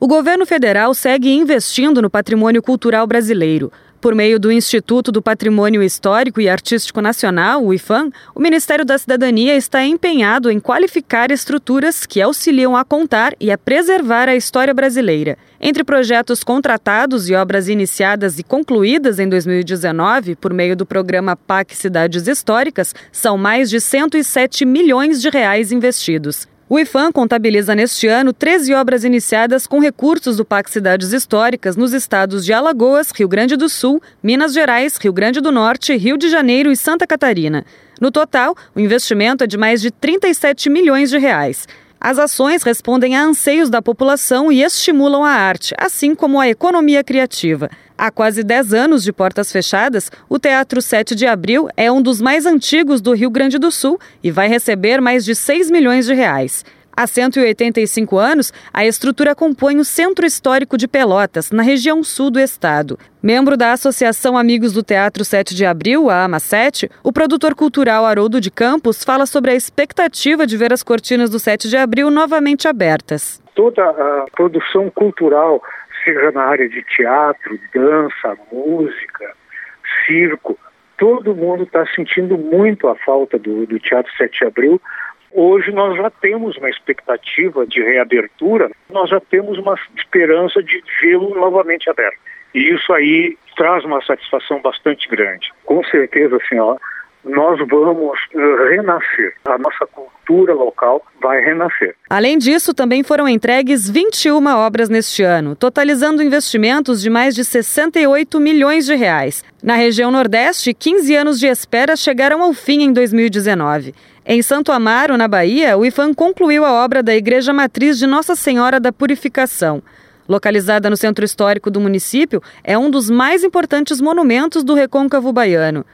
O governo federal segue investindo no patrimônio cultural brasileiro. Por meio do Instituto do Patrimônio Histórico e Artístico Nacional, o IFAM, o Ministério da Cidadania está empenhado em qualificar estruturas que auxiliam a contar e a preservar a história brasileira. Entre projetos contratados e obras iniciadas e concluídas em 2019 por meio do programa PAC Cidades Históricas, são mais de 107 milhões de reais investidos. O IFAM contabiliza neste ano 13 obras iniciadas com recursos do PAC Cidades Históricas nos estados de Alagoas, Rio Grande do Sul, Minas Gerais, Rio Grande do Norte, Rio de Janeiro e Santa Catarina. No total, o investimento é de mais de 37 milhões de reais. As ações respondem a anseios da população e estimulam a arte, assim como a economia criativa. Há quase 10 anos de portas fechadas, o Teatro 7 de Abril é um dos mais antigos do Rio Grande do Sul e vai receber mais de 6 milhões de reais. Há 185 anos, a estrutura compõe o Centro Histórico de Pelotas, na região sul do estado. Membro da Associação Amigos do Teatro 7 de Abril, a AMA7, o produtor cultural Haroldo de Campos fala sobre a expectativa de ver as cortinas do 7 de Abril novamente abertas. Toda a produção cultural, seja na área de teatro, dança, música, circo, todo mundo está sentindo muito a falta do, do Teatro 7 de Abril, Hoje nós já temos uma expectativa de reabertura, nós já temos uma esperança de vê-lo novamente aberto. E isso aí traz uma satisfação bastante grande. Com certeza, senhora, nós vamos eh, renascer. A nossa cultura local vai renascer. Além disso, também foram entregues 21 obras neste ano, totalizando investimentos de mais de 68 milhões de reais. Na região Nordeste, 15 anos de espera chegaram ao fim em 2019. Em Santo Amaro, na Bahia, o IFAM concluiu a obra da Igreja Matriz de Nossa Senhora da Purificação. Localizada no centro histórico do município, é um dos mais importantes monumentos do recôncavo baiano.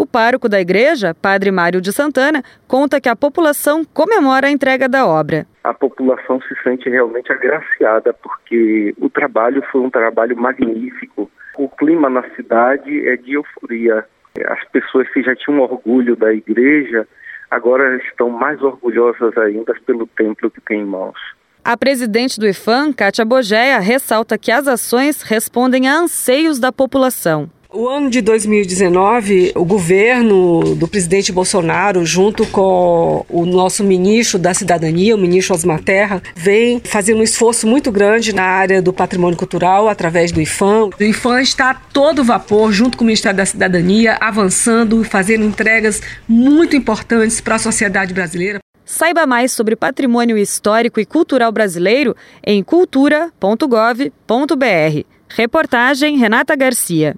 O pároco da igreja, Padre Mário de Santana, conta que a população comemora a entrega da obra. A população se sente realmente agraciada porque o trabalho foi um trabalho magnífico. O clima na cidade é de euforia. As pessoas que já tinham orgulho da igreja agora estão mais orgulhosas ainda pelo templo que tem em mãos. A presidente do IFAM, Kátia Bogeia, ressalta que as ações respondem a anseios da população. O ano de 2019, o governo do presidente Bolsonaro, junto com o nosso ministro da Cidadania, o ministro Osmar Terra, vem fazendo um esforço muito grande na área do patrimônio cultural através do IFAM. O IFAM está a todo vapor, junto com o Ministério da Cidadania, avançando, fazendo entregas muito importantes para a sociedade brasileira. Saiba mais sobre patrimônio histórico e cultural brasileiro em cultura.gov.br. Reportagem Renata Garcia.